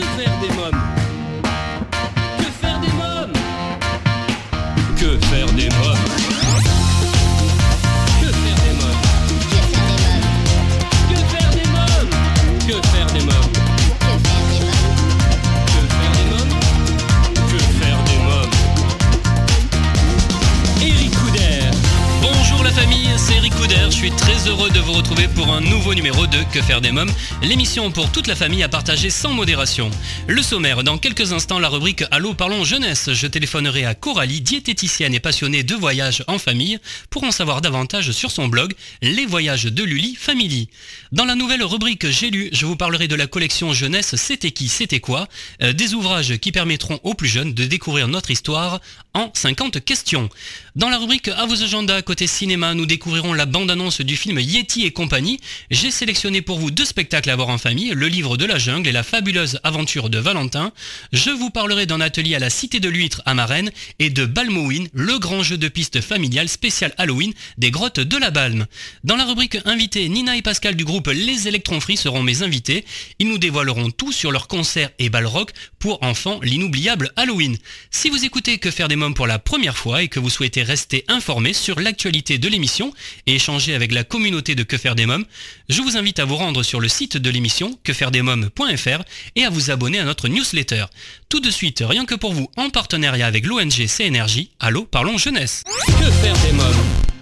good thing. Nouveau numéro de Que faire des mômes, l'émission pour toute la famille à partager sans modération. Le sommaire, dans quelques instants la rubrique Allô parlons jeunesse, je téléphonerai à Coralie, diététicienne et passionnée de voyages en famille, pour en savoir davantage sur son blog Les voyages de Luli Family. Dans la nouvelle rubrique J'ai lu, je vous parlerai de la collection jeunesse C'était qui, c'était quoi, euh, des ouvrages qui permettront aux plus jeunes de découvrir notre histoire en 50 questions. Dans la rubrique À vos agendas côté cinéma, nous découvrirons la bande-annonce du film Yeti et compagnie. J'ai sélectionné pour vous deux spectacles à voir en famille, Le livre de la jungle et La fabuleuse aventure de Valentin. Je vous parlerai d'un atelier à la Cité de l'Huître à Marennes et de Balmowin, le grand jeu de piste familial spécial Halloween des grottes de la Balme. Dans la rubrique Invité, Nina et Pascal du groupe Les Électrons Free seront mes invités. Ils nous dévoileront tout sur leur concert et bal rock pour enfants, l'inoubliable Halloween. Si vous écoutez Que faire des pour la première fois et que vous souhaitez rester informé sur l'actualité de l'émission et échanger avec la communauté de Que faire des mômes, je vous invite à vous rendre sur le site de l'émission quefairedesmômes.fr et à vous abonner à notre newsletter. Tout de suite, rien que pour vous, en partenariat avec l'ONG CNRJ, Allô, parlons jeunesse. Que faire des mômes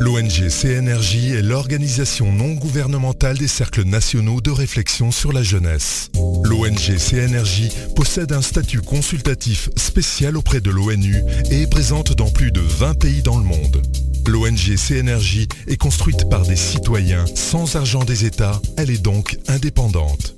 L'ONG CNRJ est l'organisation non gouvernementale des cercles nationaux de réflexion sur la jeunesse. L'ONG CNRJ possède un statut consultatif spécial auprès de l'ONU et est présente dans plus de 20 pays dans le monde. L'ONG CNRJ est construite par des citoyens sans argent des États, elle est donc indépendante.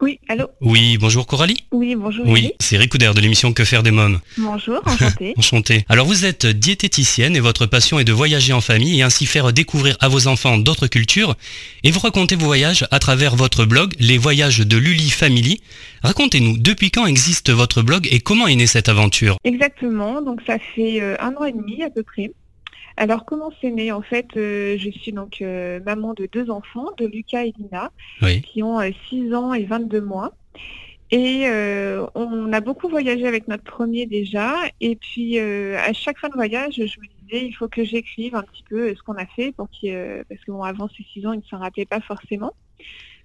Oui, allô Oui, bonjour Coralie. Oui, bonjour. Oui, c'est Ricoudère de l'émission Que faire des mômes. Bonjour, enchantée. Enchanté. Alors vous êtes diététicienne et votre passion est de voyager en famille et ainsi faire découvrir à vos enfants d'autres cultures. Et vous racontez vos voyages à travers votre blog Les voyages de Luli Family. Racontez-nous, depuis quand existe votre blog et comment est née cette aventure? Exactement, donc ça fait euh, un an et demi à peu près. Alors comment c'est né? En fait, euh, je suis donc euh, maman de deux enfants, de Lucas et Lina, Oui. qui ont euh, 6 ans et 22 mois. Et euh, on a beaucoup voyagé avec notre premier déjà. Et puis euh, à chaque fin de voyage, je me disais, il faut que j'écrive un petit peu euh, ce qu'on a fait, pour euh, parce que bon, avant ces 6 ans, ils ne s'en rappelaient pas forcément.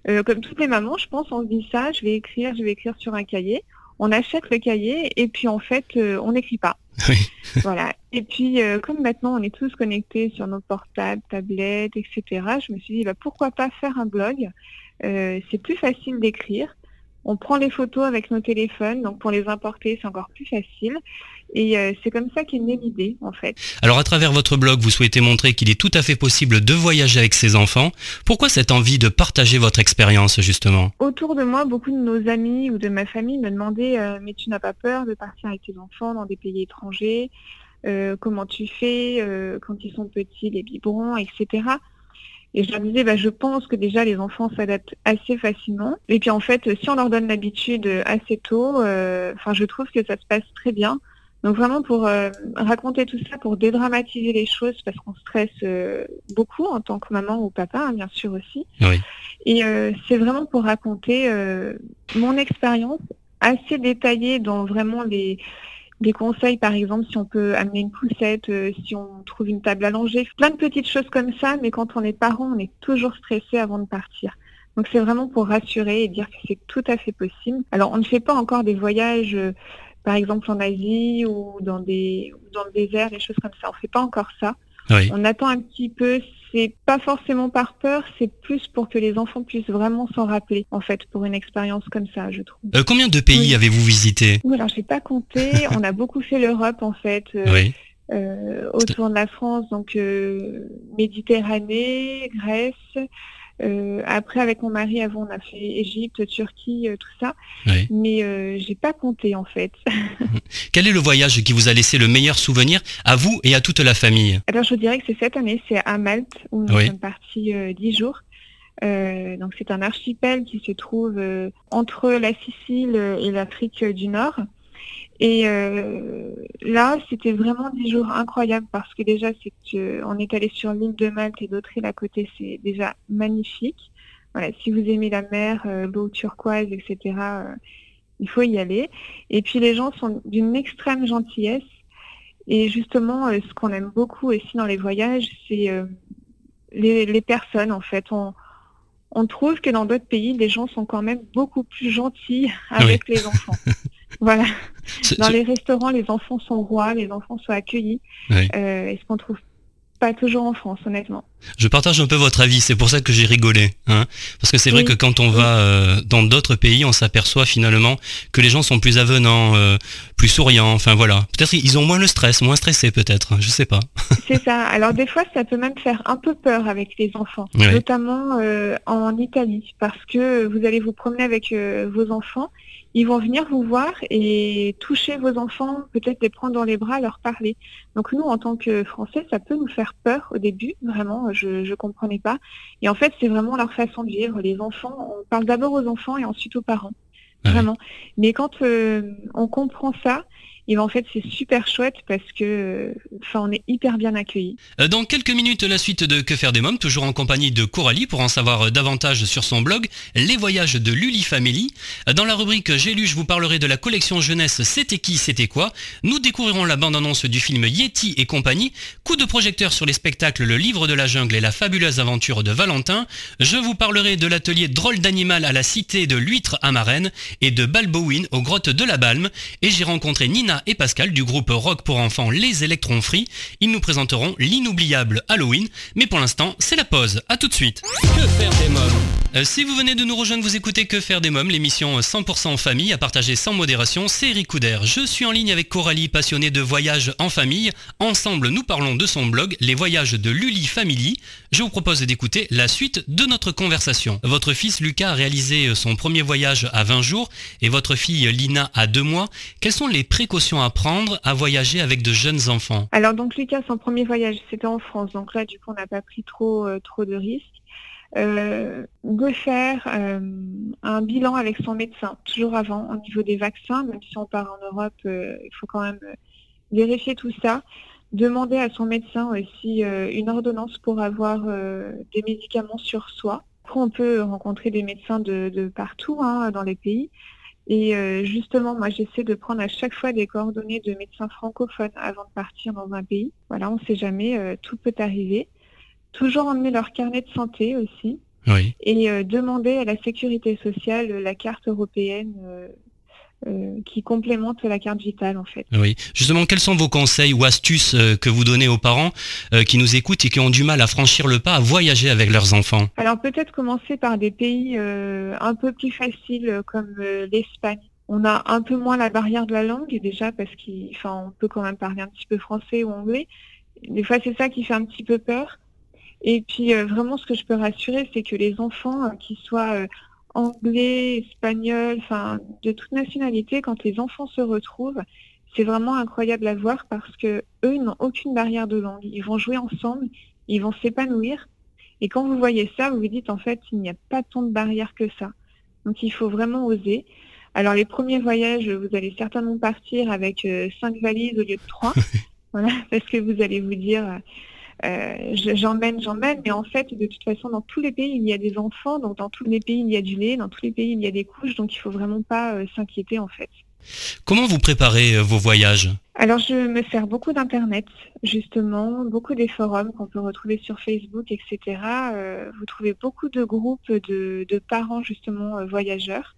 Euh, comme toutes les mamans, je pense, on se dit ça, je vais écrire, je vais écrire sur un cahier. On achète le cahier et puis en fait, euh, on n'écrit pas. Oui. voilà. Et puis, euh, comme maintenant on est tous connectés sur nos portables, tablettes, etc., je me suis dit, bah, pourquoi pas faire un blog? Euh, C'est plus facile d'écrire. On prend les photos avec nos téléphones, donc pour les importer, c'est encore plus facile. Et euh, c'est comme ça qu'est née l'idée, en fait. Alors à travers votre blog, vous souhaitez montrer qu'il est tout à fait possible de voyager avec ses enfants. Pourquoi cette envie de partager votre expérience justement? Autour de moi, beaucoup de nos amis ou de ma famille me demandaient euh, mais tu n'as pas peur de partir avec tes enfants dans des pays étrangers? Euh, Comment tu fais euh, quand ils sont petits, les biberons, etc. Et je leur disais, bah, je pense que déjà les enfants s'adaptent assez facilement. Et puis en fait, si on leur donne l'habitude assez tôt, euh, enfin, je trouve que ça se passe très bien. Donc vraiment pour euh, raconter tout ça, pour dédramatiser les choses, parce qu'on stresse euh, beaucoup en tant que maman ou papa, hein, bien sûr aussi. Oui. Et euh, c'est vraiment pour raconter euh, mon expérience assez détaillée dans vraiment les, les conseils, par exemple, si on peut amener une poussette, euh, si on trouve une table langer, plein de petites choses comme ça, mais quand on est parent, on est toujours stressé avant de partir. Donc c'est vraiment pour rassurer et dire que c'est tout à fait possible. Alors on ne fait pas encore des voyages, euh, par exemple en Asie ou dans, des, dans le désert, des choses comme ça. On ne fait pas encore ça. Oui. On attend un petit peu, c'est pas forcément par peur, c'est plus pour que les enfants puissent vraiment s'en rappeler, en fait, pour une expérience comme ça, je trouve. Euh, combien de pays Oui. avez-vous visité? Ouh, alors j'ai pas compté, on a beaucoup fait l'Europe en fait, euh, Oui. euh, autour de la France, donc Méditerranée, Grèce. Euh, après avec mon mari avant on a fait Égypte, Turquie, euh, tout ça, oui. mais euh, j'ai pas compté en fait. Quel est le voyage qui vous a laissé le meilleur souvenir à vous et à toute la famille? Alors je dirais que c'est cette année, c'est à Malte où nous Oui. sommes partis euh, dix jours. donc c'est un archipel qui se trouve entre la Sicile et l'Afrique du Nord. Et là, c'était vraiment des jours incroyables parce que déjà, c'est on est allé sur l'île de Malte et d'autres îles à côté, c'est déjà magnifique. Voilà, si vous aimez la mer, l'eau turquoise, etc., il faut y aller. Et puis les gens sont d'une extrême gentillesse. Et justement, ce qu'on aime beaucoup aussi dans les voyages, c'est les, personnes, en fait. On, on trouve que dans d'autres pays, les gens sont quand même beaucoup plus gentils avec les enfants. voilà. Dans les restaurants, les enfants sont rois, les enfants sont accueillis. Oui. Euh, qu'on trouve pas toujours en France, honnêtement. Je partage un peu votre avis, c'est pour ça que j'ai rigolé. Hein Parce que c'est vrai que quand on va euh, dans d'autres pays, on s'aperçoit finalement que les gens sont plus avenants, euh, plus souriants, enfin voilà. Peut-être ils ont moins le stress, moins stressés peut-être, je sais pas. c'est ça. Alors des fois, ça peut même faire un peu peur avec les enfants, notamment euh, en Italie, parce que vous allez vous promener avec vos enfants ils vont venir vous voir et toucher vos enfants, peut-être les prendre dans les bras, leur parler. Donc nous, en tant que Français, ça peut nous faire peur au début, vraiment, je ne comprenais pas. Et en fait, c'est vraiment leur façon de vivre. Les enfants, on parle d'abord aux enfants et ensuite aux parents. Ah vraiment. Mais quand euh, on comprend ça, et ben, en fait, c'est super chouette parce que, enfin, on est hyper bien accueillis. Euh, dans quelques minutes, la suite de Que faire des mômes, toujours en compagnie de Coralie pour en savoir euh, davantage sur son blog Les voyages de Luli Family. Euh, dans la rubrique J'ai lu, je vous parlerai de la collection jeunesse C'était qui, c'était quoi. Nous découvrirons la bande-annonce du film Yeti et compagnie. Coup de projecteur sur les spectacles Le livre de la jungle et la fabuleuse aventure de Valentin. Je vous parlerai de l'atelier drôle d'animal à la cité de l'huître à Marraine et de Balbowin aux grottes de la Balme. Et j'ai rencontré Nina et Pascal du groupe rock pour enfants Les Électrons Free. Ils nous présenteront l'inoubliable Halloween. Mais pour l'instant, c'est la pause. A tout de suite. Que faire des mômes? Euh, Si vous venez de nous rejoindre, vous écoutez Que faire des mômes, l'émission 100% en famille à partager sans modération. C'est Eric Couder. Je suis en ligne avec Coralie, passionnée de voyages en famille. Ensemble, nous parlons de son blog Les voyages de Luli Family. Je vous propose d'écouter la suite de notre conversation. Votre fils Lucas a réalisé son premier voyage à 20 jours et votre fille Lina à 2 mois. Quelles sont les précautions à prendre à voyager avec de jeunes enfants Alors donc Lucas, son premier voyage, c'était en France. Donc là, du coup, on n'a pas pris trop, euh, trop de risques. Euh, de faire euh, un bilan avec son médecin, toujours avant, au niveau des vaccins, même si on part en Europe, il faut quand même vérifier tout ça. Demander à son médecin aussi une ordonnance pour avoir des médicaments sur soi. Après, on peut rencontrer des médecins de, partout hein, dans les pays. Et euh, justement, moi, j'essaie de prendre à chaque fois des coordonnées de médecins francophones avant de partir dans un pays. Voilà, on ne sait jamais, euh, tout peut arriver. Toujours emmener leur carnet de santé aussi. Oui. Et euh, demander à la sécurité sociale la carte européenne euh, qui complémente la carte vitale en fait. Oui, justement, quels sont vos conseils ou astuces euh, que vous donnez aux parents euh, qui nous écoutent et qui ont du mal à franchir le pas à voyager avec leurs enfants? Alors peut-être commencer par des pays un peu plus faciles comme l'Espagne. On a un peu moins la barrière de la langue déjà parce qu'on peut quand même parler un petit peu français ou anglais. Des fois c'est ça qui fait un petit peu peur. Et puis vraiment ce que je peux rassurer c'est que les enfants qui soient anglais, espagnol, enfin de toute nationalité, quand les enfants se retrouvent, c'est vraiment incroyable à voir parce que eux n'ont aucune barrière de langue. Ils vont jouer ensemble, ils vont s'épanouir. Et quand vous voyez ça, vous vous dites en fait il n'y a pas tant de barrières que ça. Donc il faut vraiment oser. Alors les premiers voyages, vous allez certainement partir avec euh, cinq valises au lieu de trois. voilà, parce que vous allez vous dire euh, j'emmène, j'emmène, mais en fait, de toute façon, dans tous les pays, il y a des enfants, donc dans tous les pays, il y a du lait, dans tous les pays, il y a des couches, donc il faut vraiment pas euh, s'inquiéter en fait. Comment vous préparez euh, vos voyages? Alors, je me sers beaucoup d'Internet, justement, beaucoup des forums qu'on peut retrouver sur Facebook, etc. vous trouvez beaucoup de groupes de, de parents, justement, voyageurs.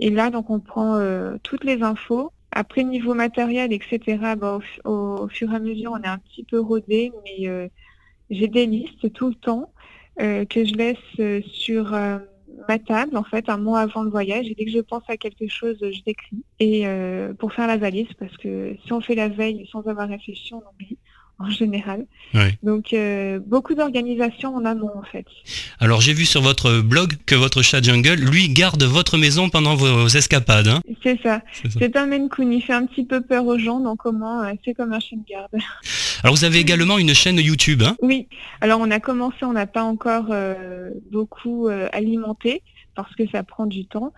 Et là, donc, on prend toutes les infos. Après, niveau matériel, etc., bah, au, fur et à mesure, on est un petit peu rodé, mais euh, j'ai des listes tout le temps euh, que je laisse euh, sur ma table, en fait, un mois avant le voyage. Et dès que je pense à quelque chose, je l'écris. Et pour faire la valise, parce que si on fait la veille sans avoir réfléchi, on oublie. En général. Oui. Donc euh, beaucoup d'organisation en amont en fait. Alors j'ai vu sur votre blog que votre chat Jungle, lui, garde votre maison pendant vos escapades. hein. C'est ça. C'est ça. C'est un Maine Coon, il fait un petit peu peur aux gens, donc au moins euh, c'est comme un chien de garde. Alors vous avez également une chaîne YouTube. Hein Oui, alors on a commencé, on n'a pas encore euh, beaucoup euh, alimenté parce que ça prend du temps.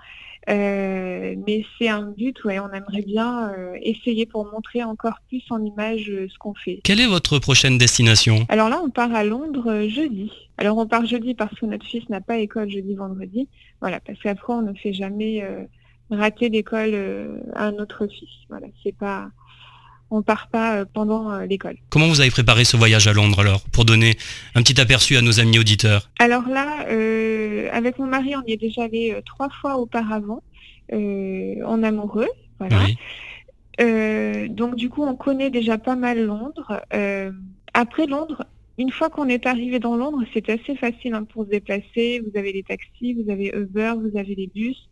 Euh, mais c'est un but, ouais, on aimerait bien euh, essayer pour montrer encore plus en image euh, ce qu'on fait. Quelle est votre prochaine destination? Alors là, on part à Londres euh, jeudi. Alors on part jeudi parce que notre fils n'a pas école jeudi, vendredi. Voilà, parce qu'après on ne fait jamais euh, rater l'école euh, à un autre fils. Voilà, c'est pas, on part pas euh, pendant euh, l'école. Comment vous avez préparé ce voyage à Londres alors Pour donner un petit aperçu à nos amis auditeurs? Alors là, euh, avec mon mari, on y est déjà allé trois fois auparavant, euh, en amoureux. Voilà. Oui. Euh, donc du coup, on connaît déjà pas mal Londres. Après Londres, une fois qu'on est arrivé dans Londres, c'est assez facile hein, pour se déplacer. Vous avez les taxis, vous avez Uber, vous avez les bus.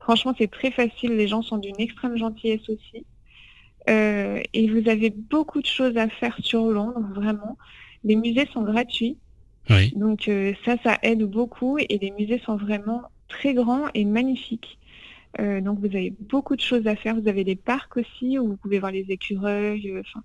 Franchement, c'est très facile. Les gens sont d'une extrême gentillesse aussi. Euh, et vous avez beaucoup de choses à faire sur Londres, vraiment. Les musées sont gratuits. Oui. Donc euh, ça, ça aide beaucoup et les musées sont vraiment très grands et magnifiques. Euh, donc vous avez beaucoup de choses à faire. Vous avez des parcs aussi où vous pouvez voir les écureuils. Enfin,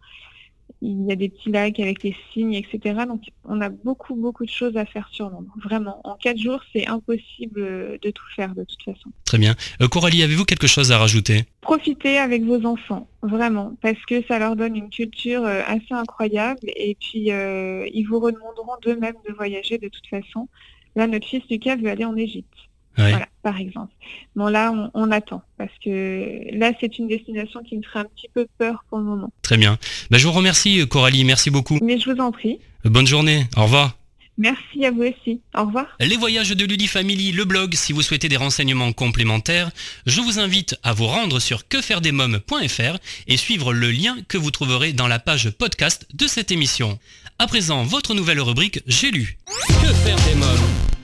il y a des petits lacs avec les cygnes, etc. Donc on a beaucoup beaucoup de choses à faire sur Londres. Vraiment, en quatre jours, c'est impossible euh, de tout faire de toute façon. Très bien. Euh, Coralie, avez-vous quelque chose à rajouter? Profitez avec vos enfants, vraiment, parce que ça leur donne une culture euh, assez incroyable et puis euh, ils vous redemanderont d'eux-mêmes de voyager de toute façon. Là, notre fils Lucas veut aller en Égypte, Voilà, par exemple. Bon, là, on, on attend, parce que là, c'est une destination qui me ferait un petit peu peur pour le moment. Très bien. Ben, je vous remercie, euh, Coralie. Merci beaucoup. Mais je vous en prie. Euh, Bonne journée. Au revoir. Merci à vous aussi. Au revoir. Les voyages de Ludi Family, le blog, si vous souhaitez des renseignements complémentaires, je vous invite à vous rendre sur quefairedesmoms.fr et suivre le lien que vous trouverez dans la page podcast de cette émission. À présent, votre nouvelle rubrique J'ai lu. Que faire des mômes?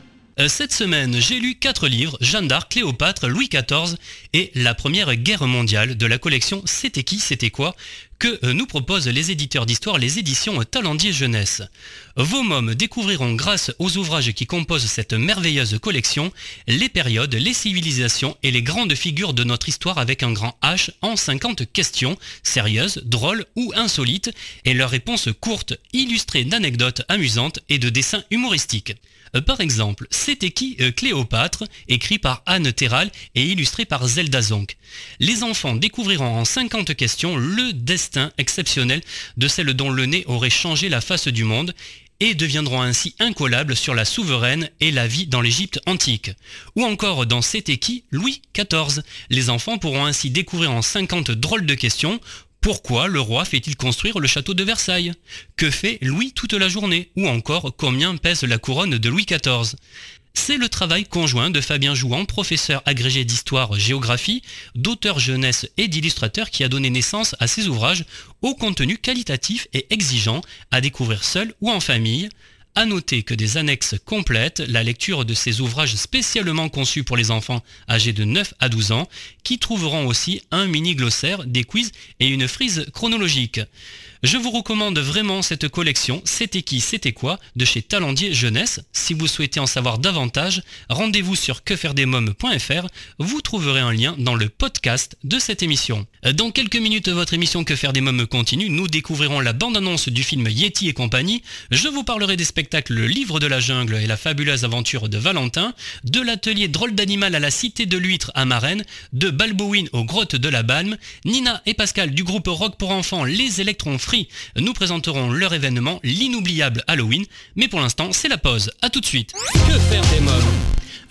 Cette semaine, j'ai lu quatre livres, Jeanne d'Arc, Cléopâtre, Louis XIV et la Première Guerre mondiale de la collection C'était qui, c'était quoi que euh, nous proposent les éditeurs d'histoire, les éditions Talendier Jeunesse. Vos mômes découvriront grâce aux ouvrages qui composent cette merveilleuse collection les périodes, les civilisations et les grandes figures de notre histoire avec un grand H en 50 questions, sérieuses, drôles ou insolites, et leurs réponses courtes, illustrées d'anecdotes amusantes et de dessins humoristiques. Euh, Par exemple, C'était qui euh, Cléopâtre, écrit par Anne Terral et illustré par Zelda Zonk. Les enfants découvriront en 50 questions le destin exceptionnel de celle dont le nez aurait changé la face du monde et deviendront ainsi incollables sur la souveraine et la vie dans l'Égypte antique. Ou encore dans C'était qui Louis XIV. Les enfants pourront ainsi découvrir en 50 drôles de questions pourquoi le roi fait-il construire le château de Versailles? Que fait Louis toute la journée? Ou encore combien pèse la couronne de Louis XIV c'est le travail conjoint de Fabien Jouan, professeur agrégé d'histoire-géographie, d'auteur jeunesse et d'illustrateur qui a donné naissance à ces ouvrages au contenu qualitatif et exigeant à découvrir seul ou en famille. À noter que des annexes complètent la lecture de ces ouvrages spécialement conçus pour les enfants âgés de 9 à 12 ans, qui trouveront aussi un mini glossaire, des quiz et une frise chronologique. Je vous recommande vraiment cette collection C'était qui, c'était quoi de chez Talendier Jeunesse. Si vous souhaitez en savoir davantage, rendez-vous sur quefairedesmoms.fr. Vous trouverez un lien dans le podcast de cette émission. Dans quelques minutes, votre émission Que faire des mômes continue. Nous découvrirons la bande-annonce du film Yeti et compagnie. Je vous parlerai des spectacles Le Livre de la Jungle et la fabuleuse aventure de Valentin, de l'atelier Drôle d'animal à la Cité de l'Huître à Marennes, de Balbowin aux grottes de la Balme. Nina et Pascal du groupe rock pour enfants Les Électrons Nous présenteront leur événement, l'inoubliable Halloween. Mais pour l'instant, c'est la pause. À tout de suite. Que faire des mômes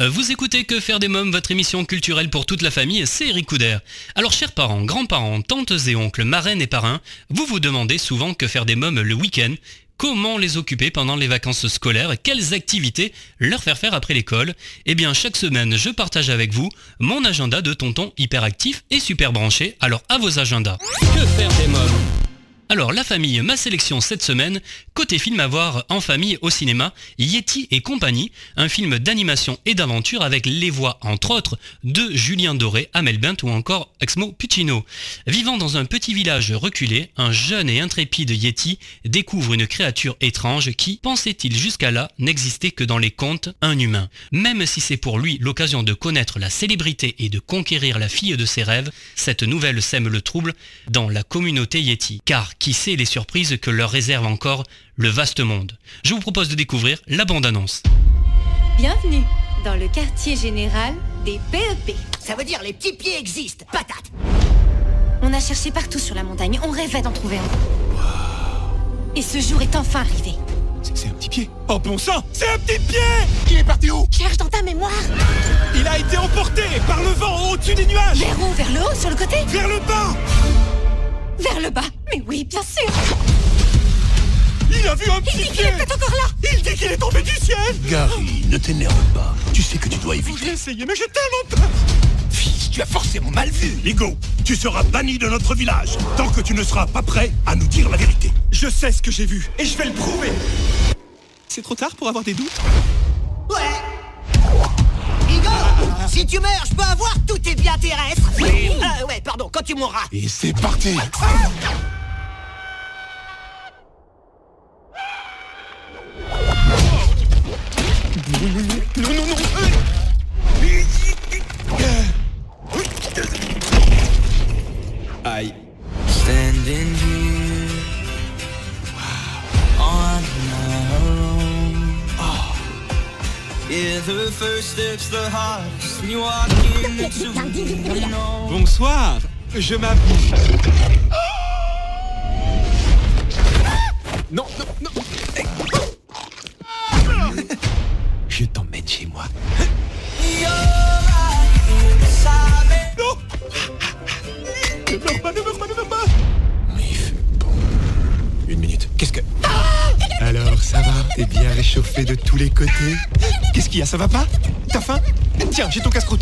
Euh, vous écoutez Que faire des mômes, votre émission culturelle pour toute la famille, c'est Eric Couder. Alors chers parents, grands-parents, tantes et oncles, marraines et parrains, vous vous demandez souvent que faire des mômes le week-end Comment les occuper pendant les vacances scolaires? Quelles activités leur faire faire après l'école? Eh bien, chaque semaine, je partage avec vous mon agenda de tonton hyperactif et super branché. Alors, à vos agendas. Que faire des mômes Alors la famille, ma sélection cette semaine, côté film à voir en famille au cinéma, Yeti et compagnie, un film d'animation et d'aventure avec les voix entre autres de Julien Doré, Amel Bent ou encore Exmo Puccino. Vivant dans un petit village reculé, un jeune et intrépide Yeti découvre une créature étrange qui, pensait-il jusqu'à là, n'existait que dans les contes, un humain. Même si c'est pour lui l'occasion de connaître la célébrité et de conquérir la fille de ses rêves, cette nouvelle sème le trouble dans la communauté Yeti. Car qui sait les surprises que leur réserve encore le vaste monde. Je vous propose de découvrir la bande-annonce. Bienvenue dans le quartier général des PEP. Ça veut dire les petits pieds existent, patate On a cherché partout sur la montagne, on rêvait d'en trouver un. Et ce jour est enfin arrivé. C'est un petit pied. Oh bon sang C'est un petit pied. Il est parti où? Cherche dans ta mémoire. Il a été emporté par le vent au-dessus des nuages. Vers où? Vers le haut Sur le côté? Vers le bas. Vers le bas Mais oui, bien sûr Il a vu un Il petit dit qu'il pied est peut-être encore là Il dit qu'il est tombé du ciel Gary, ne t'énerve pas. Tu sais que tu dois J'ai éviter. essayé, mais j'ai tellement peur Fils, tu as forcément mal vu. Ligo, tu seras banni de notre village tant que tu ne seras pas prêt à nous dire la vérité. Je sais ce que j'ai vu et je vais le prouver. C'est trop tard pour avoir des doutes? Ouais Si tu meurs, je peux avoir tous tes biens terrestres Euh, ouais, pardon, quand tu mourras Et c'est parti. Non, Bonsoir, je m'habille. Ça va pas T'as faim Tiens, j'ai ton casse-croûte.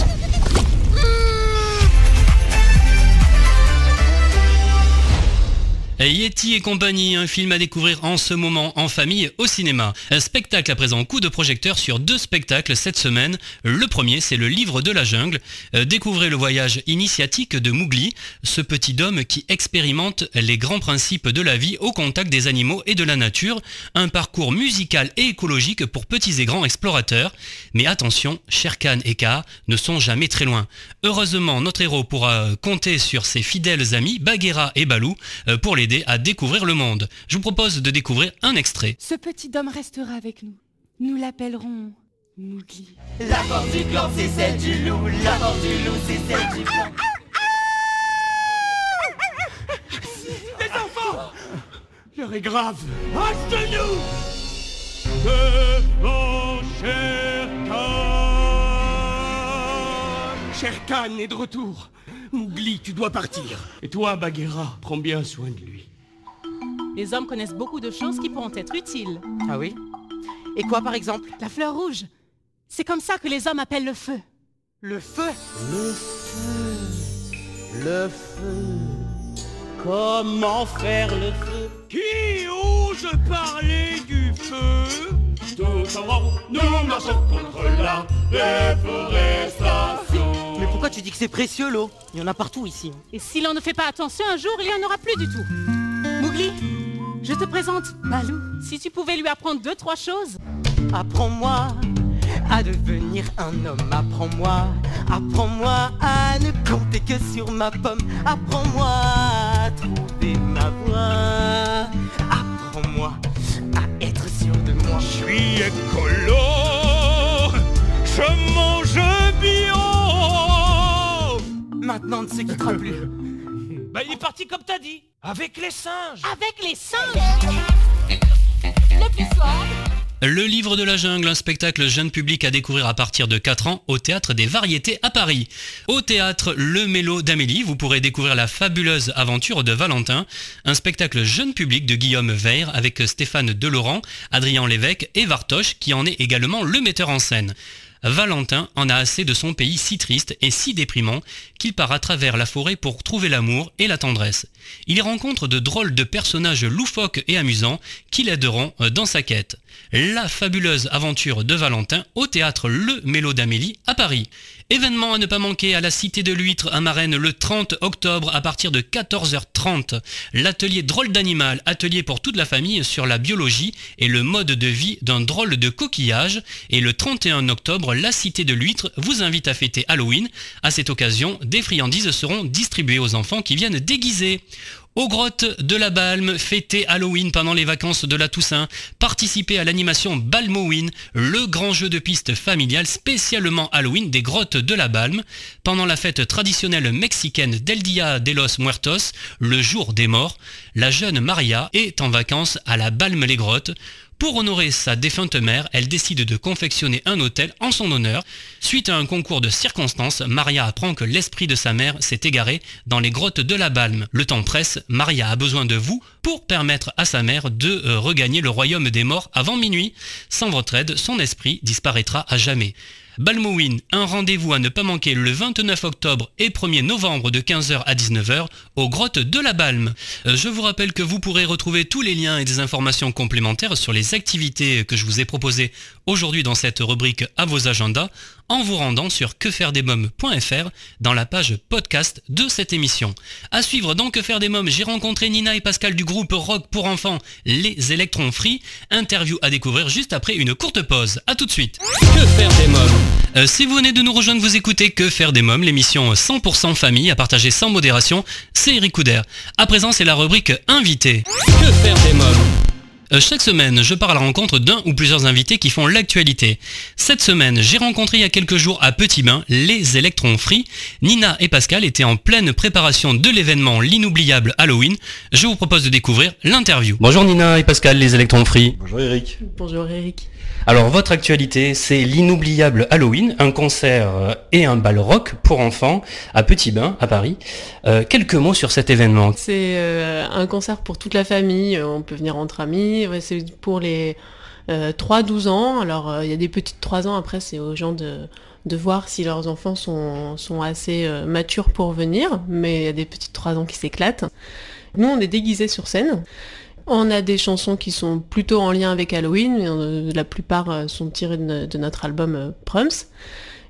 Et compagnie, un film à découvrir en ce moment en famille au cinéma. Un spectacle à présent coup de projecteur sur deux spectacles cette semaine. Le premier, c'est le livre de la jungle. Euh, Découvrez le voyage initiatique de Mowgli, ce petit homme qui expérimente les grands principes de la vie au contact des animaux et de la nature. Un parcours musical et écologique pour petits et grands explorateurs. Mais attention, Sherkan et Kaa ne sont jamais très loin. Heureusement, notre héros pourra compter sur ses fidèles amis Bagheera et Balou euh, pour l'aider à découvrir le monde. Je vous propose de découvrir un extrait. Ce petit homme restera avec nous. Nous l'appellerons Mowgli. La force du clan, c'est celle du loup. La force du loup, c'est celle du clan. L'heure est grave. À genoux Devant Sherkan Sherkan est de retour. Mowgli, tu dois partir. Et toi, Bagheera, prends bien soin de lui. Les hommes connaissent beaucoup de choses qui pourront être utiles. Ah oui? Et quoi par exemple? La fleur rouge. C'est comme ça que les hommes appellent le feu. Le feu? Le feu, le feu. Comment faire le feu? Qui ose parler du feu? Tout en haut, nous marchons contre la déforestation. Mais pourquoi tu dis que c'est précieux l'eau? Il y en a partout ici. Et si l'on ne fait pas attention, un jour, il n'y en aura plus du tout. Je te présente Balou. Si tu pouvais lui apprendre deux, trois choses. Apprends-moi à devenir un homme. Apprends-moi, apprends-moi à ne compter que sur ma pomme. Apprends-moi à trouver ma voie. Apprends-moi à être sûr de moi. Je suis écolo, je mange bio. Maintenant, ne se quittera plus. Bah il est parti comme t'as dit, avec les singes. Avec les singes Le plus soir. Le livre de la jungle, un spectacle jeune public à découvrir à partir de 4 ans au théâtre des variétés à Paris. Au théâtre Le Mélo d'Amélie, vous pourrez découvrir la fabuleuse aventure de Valentin, un spectacle jeune public de Guillaume Veir avec Stéphane Delorand, Adrien Lévesque et Vartoche qui en est également le metteur en scène. Valentin en a assez de son pays si triste et si déprimant qu'il part à travers la forêt pour trouver l'amour et la tendresse. Il y rencontre de drôles de personnages loufoques et amusants qui l'aideront euh, dans sa quête. La fabuleuse aventure de Valentin au théâtre Le Mélo d'Amélie à Paris. Événement à ne pas manquer à la Cité de l'Huître à Marennes le 30 octobre à partir de 14h30. L'atelier drôle d'animal, atelier pour toute la famille sur la biologie et le mode de vie d'un drôle de coquillage. Et le 31 octobre, la Cité de l'Huître vous invite à fêter Halloween. À cette occasion, des friandises seront distribuées aux enfants qui viennent déguiser. Aux grottes de la Balme, fêter Halloween pendant les vacances de la Toussaint, participer à l'animation Balmoween, le grand jeu de piste familial spécialement Halloween des grottes de la Balme, pendant la fête traditionnelle mexicaine del Dia de los Muertos, le jour des morts, la jeune Maria est en vacances à la Balme les Grottes. Pour honorer sa défunte mère, elle décide de confectionner un hôtel en son honneur. Suite à un concours de circonstances, Maria apprend que l'esprit de sa mère s'est égaré dans les grottes de la Balme. Le temps presse, Maria a besoin de vous pour permettre à sa mère de euh, regagner le royaume des morts avant minuit. Sans votre aide, son esprit disparaîtra à jamais. Balmowin, un rendez-vous à ne pas manquer le 29 octobre et 1er novembre de 15h à 19h aux grottes de la Balme. Euh, Je vous rappelle que vous pourrez retrouver tous les liens et des informations complémentaires sur les activités que je vous ai proposées aujourd'hui dans cette rubrique à vos agendas en vous rendant sur quefairedesmoms.fr dans la page podcast de cette émission. À suivre dans Que faire des mômes, j'ai rencontré Nina et Pascal du groupe rock pour enfants Les Électrons Free. Interview à découvrir juste après une courte pause. A tout de suite. Que faire des mômes Euh, Si vous venez de nous rejoindre, vous écoutez Que faire des mômes, l'émission 100% famille à partager sans modération. C'est Eric Couder. À présent, c'est la rubrique invité. Que faire des mômes chaque semaine, je pars à la rencontre d'un ou plusieurs invités qui font l'actualité. Cette semaine, j'ai rencontré il y a quelques jours à Petit Bain les électrons free. Nina et Pascal étaient en pleine préparation de l'événement L'inoubliable Halloween. Je vous propose de découvrir l'interview. Bonjour Nina et Pascal, les électrons free. Bonjour Eric. Bonjour Eric. Alors votre actualité, c'est l'inoubliable Halloween, un concert euh, et un bal rock pour enfants à Petit Bain, à Paris. Euh, quelques mots sur cet événement. C'est euh, un concert pour toute la famille, on peut venir entre amis, c'est pour les euh, 3-12 ans, alors il y a des petites 3 ans, après c'est aux gens de, voir si leurs enfants sont, sont assez matures pour venir, mais il y a des petites 3 ans qui s'éclatent. Nous on est déguisés sur scène. On a des chansons qui sont plutôt en lien avec Halloween, mais euh, la plupart euh, sont tirées de, notre album euh, Prums.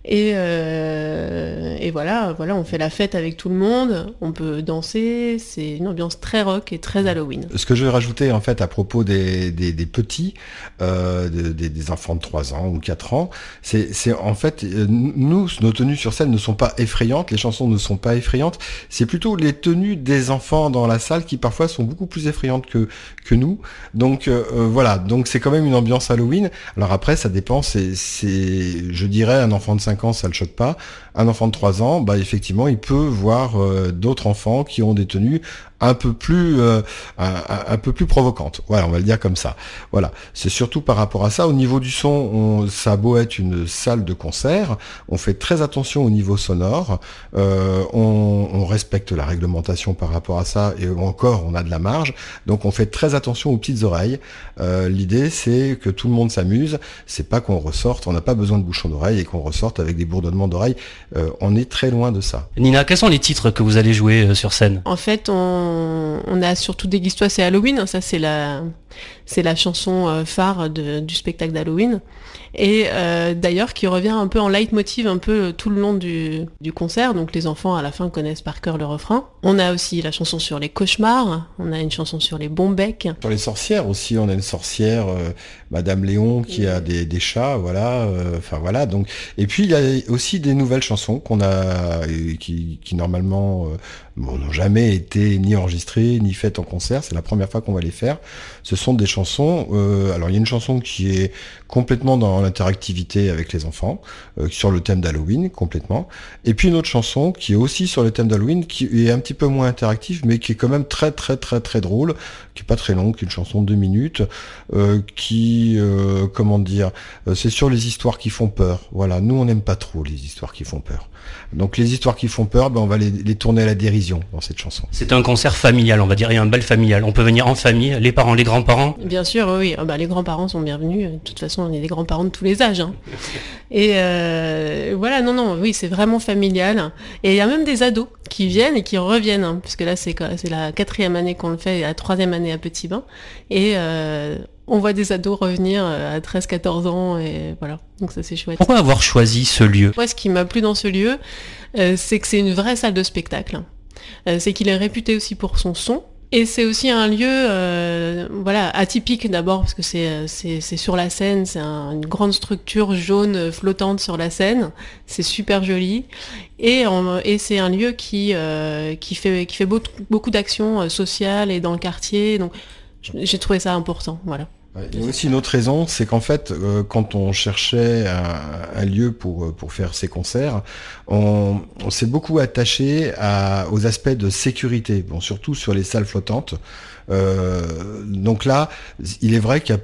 Et, euh, et voilà, voilà, on fait la fête avec tout le monde, on peut danser, c'est une ambiance très rock et très Halloween. Ce que je vais rajouter en fait à propos des, des, des petits, euh, de- des, des enfants de 3 ans ou 4 ans, c'est en fait, euh, nous, nos tenues sur scène ne sont pas effrayantes, les chansons ne sont pas effrayantes, c'est plutôt les tenues des enfants dans la salle qui parfois sont beaucoup plus effrayantes que, que nous. Donc euh, euh, voilà, donc c'est quand même une ambiance Halloween. Alors après, ça dépend, c'est, je dirais, un enfant de 5 ans, ça le choque pas. Un enfant de 3 ans, bah effectivement, il peut voir euh, d'autres enfants qui ont des tenues un peu plus euh, un, peu plus provocantes. Voilà, on va le dire comme ça. Voilà, c'est surtout par rapport à ça. Au niveau du son, on, ça a beau être une salle de concert, on fait très attention au niveau sonore. Euh, on, on respecte la réglementation par rapport à ça et encore, on a de la marge. Donc, on fait très attention aux petites oreilles. Euh, L'idée, c'est que tout le monde s'amuse. C'est pas qu'on ressorte, on n'a pas besoin de bouchons d'oreilles et qu'on ressorte avec des bourdonnements d'oreilles. Euh, on est très loin de ça. Nina, quels sont les titres que vous allez jouer euh, sur scène? En fait, on, on a surtout Déguise-toi, c'est Halloween, hein, ça c'est la, c'est la chanson euh, phare de- du spectacle d'Halloween. Et euh, d'ailleurs qui revient un peu en leitmotiv un peu tout le long du, du concert, donc les enfants à la fin connaissent par cœur le refrain. On a aussi la chanson sur les cauchemars, on a une chanson sur les bons becs. Sur les sorcières aussi, on a une sorcière, euh, Madame Léon, qui a des, des chats, voilà. euh, Enfin voilà. Donc et puis il y a aussi des nouvelles chansons qu'on a, et qui, qui normalement euh, bon, n'ont jamais été ni enregistrées ni faites en concert. C'est la première fois qu'on va les faire. Ce sont des chansons. euh, alors il y a une chanson qui est complètement dans l'interactivité avec les enfants, euh, sur le thème d'Halloween complètement. Et puis une autre chanson qui est aussi sur le thème d'Halloween, qui est un petit peu moins interactive, mais qui est quand même très très très très drôle, qui est pas très longue, qui est une chanson de deux minutes, euh, qui, euh, comment dire, euh, c'est sur les histoires qui font peur. Voilà, nous on n'aime pas trop les histoires qui font peur. Donc les histoires qui font peur, ben, on va les, les tourner à la dérision dans cette chanson. C'est un concert familial, on va dire, et un bal familial. On peut venir en famille, les parents, les grands-parents? Bien sûr, oui, oui. Ah bah, les grands-parents sont bienvenus. De toute façon, on est des grands-parents de tous les âges. hein. Et voilà, non, non, oui, c'est vraiment familial. Et il y a même des ados qui viennent et qui reviennent, hein, puisque là, c'est la quatrième année qu'on le fait, et la troisième année à Petit Bain. Et on voit des ados revenir à 13-14 ans, et voilà, donc ça c'est chouette. Pourquoi avoir choisi ce lieu? Moi, ce qui m'a plu dans ce lieu, c'est que c'est une vraie salle de spectacle. c'est qu'il est réputé aussi pour son son, et c'est aussi un lieu euh, voilà, atypique d'abord parce que c'est, euh, sur la scène, c'est une grande structure jaune euh, flottante sur la scène, c'est super joli. Et, et c'est un lieu qui, qui fait, qui fait beaucoup, beaucoup d'actions sociales et dans le quartier. Donc j'ai trouvé ça important. Voilà. Il y a aussi une autre raison, c'est qu'en fait, euh, quand on cherchait un, lieu pour, euh, pour faire ces concerts, on, s'est beaucoup attaché aux aspects de sécurité, bon, surtout sur les salles flottantes. Euh, donc là, il est vrai qu'à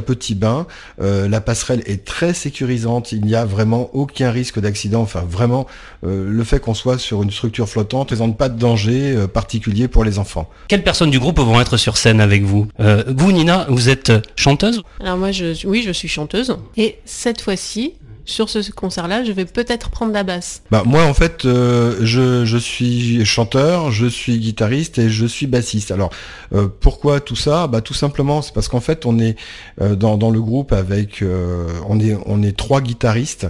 Petit Bain, la passerelle est très sécurisante. Il n'y a vraiment aucun risque d'accident. Enfin, vraiment, le fait qu'on soit sur une structure flottante ne présente pas de danger particulier pour les enfants. Quelles personnes du groupe vont être sur scène avec vous? Vous, Nina, vous êtes chanteuse? Alors moi, je, oui, je suis chanteuse. Et cette fois-ci, sur ce concert-là, je vais peut-être prendre la basse. Bah, moi, en fait, euh, je, suis chanteur, je suis guitariste et je suis bassiste. Alors, euh, pourquoi tout ça? Bah, Tout simplement, c'est parce qu'en fait, on est euh, dans, dans, le groupe avec... on, est, on est trois guitaristes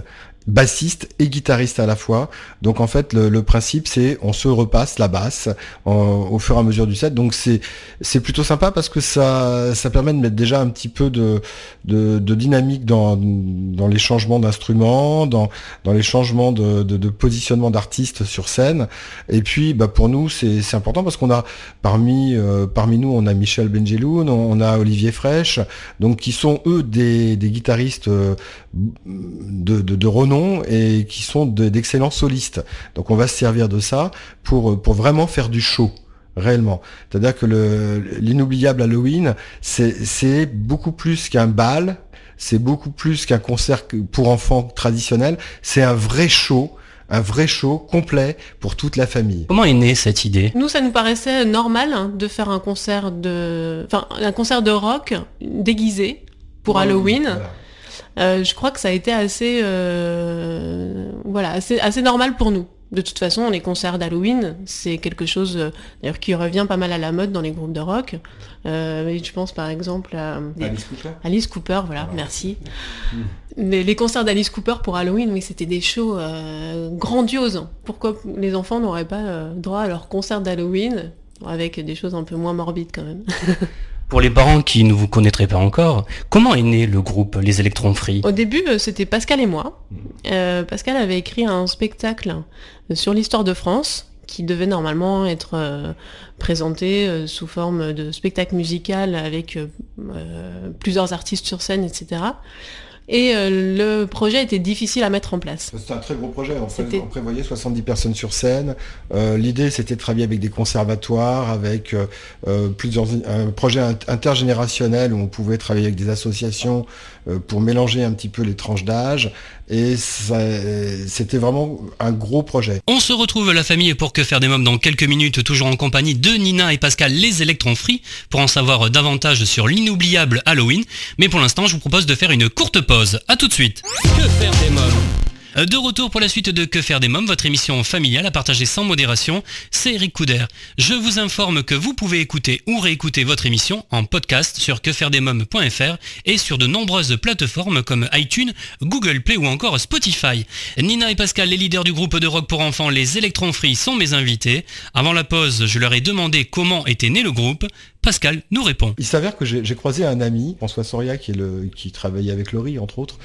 bassiste et guitariste à la fois. Donc en fait le, principe c'est on se repasse la basse au fur et à mesure du set. Donc c'est c'est plutôt sympa parce que ça ça permet de mettre déjà un petit peu de de, dynamique dans dans les changements d'instruments, dans dans les changements de, de, positionnement d'artistes sur scène. Et puis bah pour nous c'est c'est important parce qu'on a parmi euh, parmi nous on a Michel Benjeloun, on a Olivier Fraîche, donc qui sont eux des, des guitaristes euh, de, de, de renom et qui sont d'excellents solistes. Donc on va se servir de ça pour, pour vraiment faire du show réellement. C'est-à-dire que l'inoubliable Halloween, c'est beaucoup plus qu'un bal, c'est beaucoup plus qu'un concert pour enfants traditionnel, c'est un vrai show un vrai show complet pour toute la famille. Comment est née cette idée? Nous, ça nous paraissait normal hein, de faire un concert de, enfin, un concert de rock déguisé pour Halloween. Euh, je crois que ça a été assez, euh, voilà, assez, assez normal pour nous. De toute façon, les concerts d'Halloween, c'est quelque chose euh, d'ailleurs qui revient pas mal à la mode dans les groupes de rock. je pense par exemple à Alice Cooper. Alice Cooper, voilà, merci. Mm. Les, concerts d'Alice Cooper pour Halloween, oui, c'était des shows grandioses. Pourquoi les enfants n'auraient pas droit à leur concert d'Halloween avec des choses un peu moins morbides quand même Pour les parents qui ne vous connaîtraient pas encore, comment est né le groupe Les Électrons Free? Au début, euh, c'était Pascal et moi. Euh, Pascal avait écrit un spectacle euh, sur l'histoire de France qui devait normalement être présenté sous forme de spectacle musical avec plusieurs artistes sur scène, etc. Et le projet était difficile à mettre en place. C'était un très gros projet. On, prévoyait 70 personnes sur scène. L'idée, c'était de travailler avec des conservatoires, avec plusieurs un projet intergénérationnel où on pouvait travailler avec des associations pour mélanger un petit peu les tranches d'âge. Et c'était vraiment un gros projet. On se retrouve la famille pour que faire des mômes dans quelques minutes, toujours en compagnie de Nina et Pascal, les électrons free, pour en savoir davantage sur l'inoubliable Halloween. Mais pour l'instant, je vous propose de faire une courte pause. A tout de suite. Que faire des mômes de retour pour la suite de Que faire des mômes, votre émission familiale à partager sans modération, c'est Eric Couder. Je vous informe que vous pouvez écouter ou réécouter votre émission en podcast sur quefairedesmômes.fr et sur de nombreuses plateformes comme iTunes, Google Play ou encore Spotify. Nina et Pascal, les leaders du groupe de rock pour enfants Les Electron Free, sont mes invités. Avant la pause, je leur ai demandé comment était né le groupe. Pascal nous répond. Il s'avère que j'ai croisé un ami, François Soria, qui, travaillait avec Laurie, entre autres,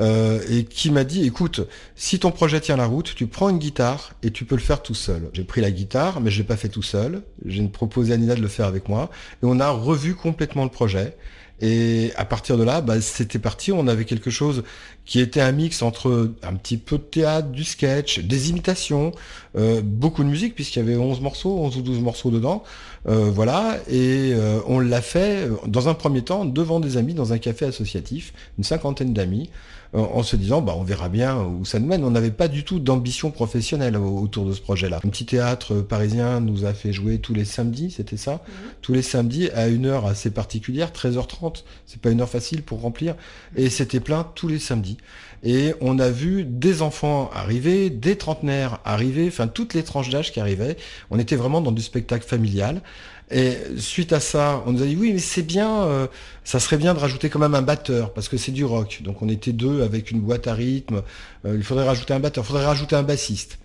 euh, et qui m'a dit, écoute, si ton projet tient la route, tu prends une guitare et tu peux le faire tout seul. J'ai pris la guitare, mais je l'ai pas fait tout seul. J'ai proposé à Nina de le faire avec moi, et on a revu complètement le projet. Et à partir de là, bah, c'était parti. On avait quelque chose qui était un mix entre un petit peu de théâtre, du sketch, des imitations, euh, beaucoup de musique puisqu'il y avait 11 morceaux, 11 ou 12 morceaux dedans. Euh, voilà, et euh, on l'a fait dans un premier temps devant des amis dans un café associatif, une cinquantaine d'amis. En, en se disant bah on verra bien où ça nous mène. On n'avait pas du tout d'ambition professionnelle au- autour de ce projet-là. Un petit théâtre parisien nous a fait jouer tous les samedis, c'était ça Tous les samedis à une heure assez particulière, 13h30. C'est pas une heure facile pour remplir. Et c'était plein tous les samedis. Et on a vu des enfants arriver, des trentenaires arriver, enfin toutes les tranches d'âge qui arrivaient. On était vraiment dans du spectacle familial. Et suite à ça, on nous a dit oui, mais c'est bien, euh, ça serait bien de rajouter quand même un batteur parce que c'est du rock. Donc on était deux avec une boîte à rythme. Euh, il faudrait rajouter un batteur, il faudrait rajouter un bassiste.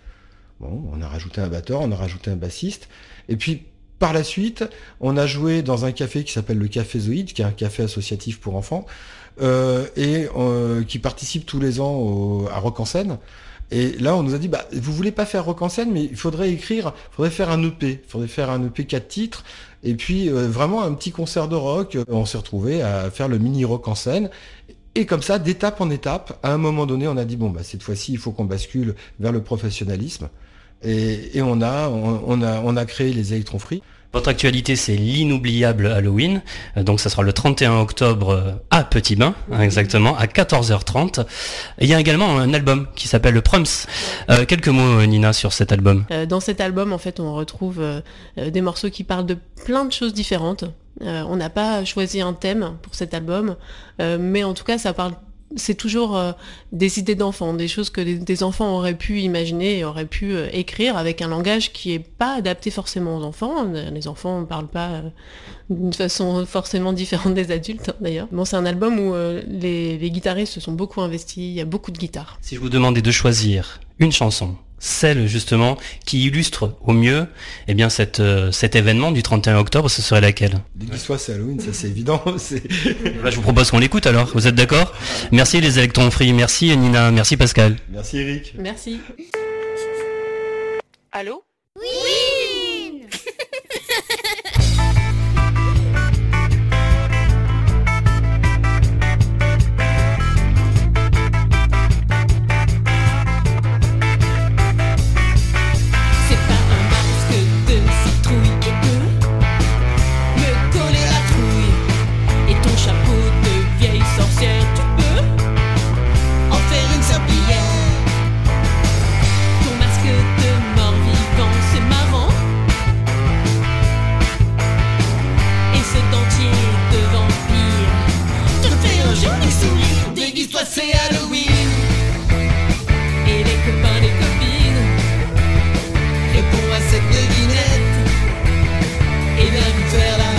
Bon, on a rajouté un batteur, on a rajouté un bassiste. Et puis par la suite, on a joué dans un café qui s'appelle le Café Zoïde, qui est un café associatif pour enfants, euh, et qui participe tous les ans à Rock en scène. Et là, on nous a dit, bah, vous voulez pas faire rock en scène, mais il faudrait écrire, faudrait faire un EP, il faudrait faire un EP 4 titres, et puis euh, vraiment un petit concert de rock. On s'est retrouvé à faire le mini rock en scène. Et comme ça, d'étape en étape, à un moment donné, on a dit, bon, bah, cette fois-ci, il faut qu'on bascule vers le professionnalisme. Et, on, a, on, créé les électrons free. Votre actualité, c'est l'inoubliable Halloween. Euh, Donc, ça sera le 31 octobre euh, à Petit Bain, hein, exactement, à 14h30. Et il y a également un album qui s'appelle le Prums. Euh, quelques mots, Nina, sur cet album. Dans cet album, en fait, on retrouve des morceaux qui parlent de plein de choses différentes. Euh, on n'a pas choisi un thème pour cet album, euh, mais en tout cas, ça parle. C'est toujours euh, des idées d'enfants, des choses que des, enfants auraient pu imaginer et auraient pu euh, écrire avec un langage qui est pas adapté forcément aux enfants. Les enfants ne parlent pas euh, d'une façon forcément différente des adultes, hein, d'ailleurs. Bon, c'est un album où les guitaristes se sont beaucoup investis. Il y a beaucoup de guitares. Si je vous demandais de choisir une chanson, celle justement qui illustre au mieux eh bien, cette, euh, cet événement du 31 octobre, ce serait laquelle? Soit, c'est Halloween, ça c'est évident. Bah, Je vous propose qu'on l'écoute alors, vous êtes d'accord? Merci les électrons free, merci Nina, merci Pascal. Merci Eric. Merci. Allô? Oui c'est Halloween. Et les copains, les copines. Réponds à cette devinette Et viens vite faire la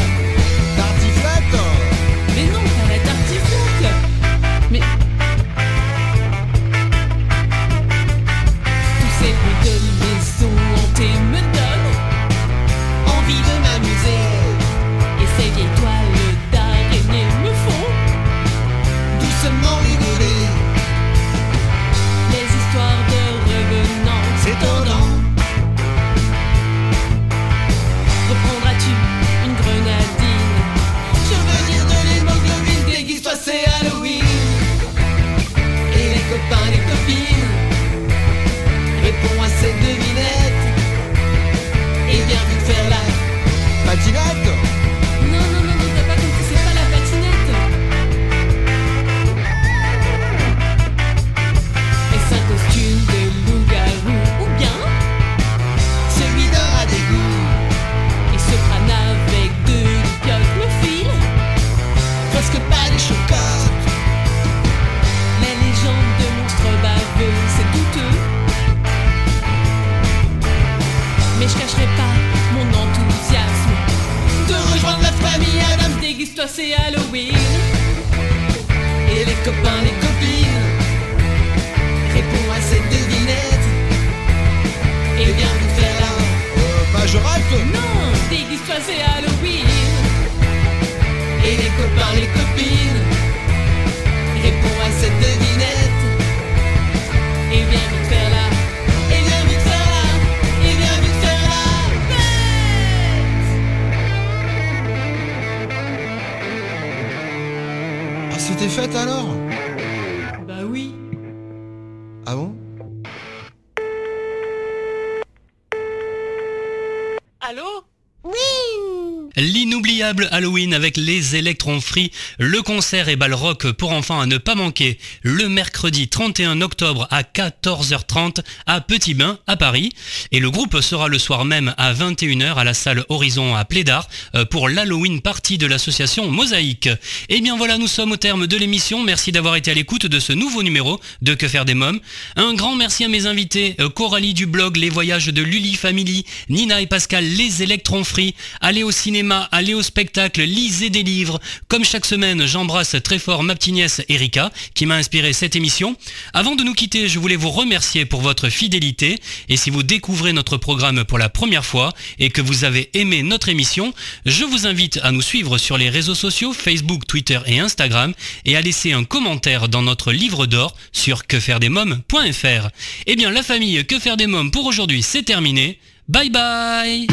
Halloween avec les électrons free, le concert et bal rock pour enfants à ne pas manquer le mercredi 31 octobre à 14h30 à Petit Bain à Paris. Et le groupe sera le soir même à 21h à la salle Horizon à Plédard euh, pour l'Halloween party de l'association Mosaïque. Et bien voilà, nous sommes au terme de l'émission. Merci d'avoir été à l'écoute de ce nouveau numéro de Que faire des mômes. Un grand merci à mes invités, euh, Coralie du blog Les Voyages de Lully Family, Nina et Pascal Les Électrons Free. Allez au cinéma, allez au spectacle, lisez des livres. Comme chaque semaine, j'embrasse très fort ma petite nièce Erika qui m'a inspiré cette émission. Avant de nous quitter, je voulais vous remercier pour votre fidélité. Et si vous découvrez notre programme pour la première fois et que vous avez aimé notre émission, je vous invite à nous suivre sur les réseaux sociaux Facebook, Twitter et Instagram et à laisser un commentaire dans notre livre d'or sur quefairedesmoms.fr. Eh bien la famille Que faire des mômes pour aujourd'hui c'est terminé. Bye bye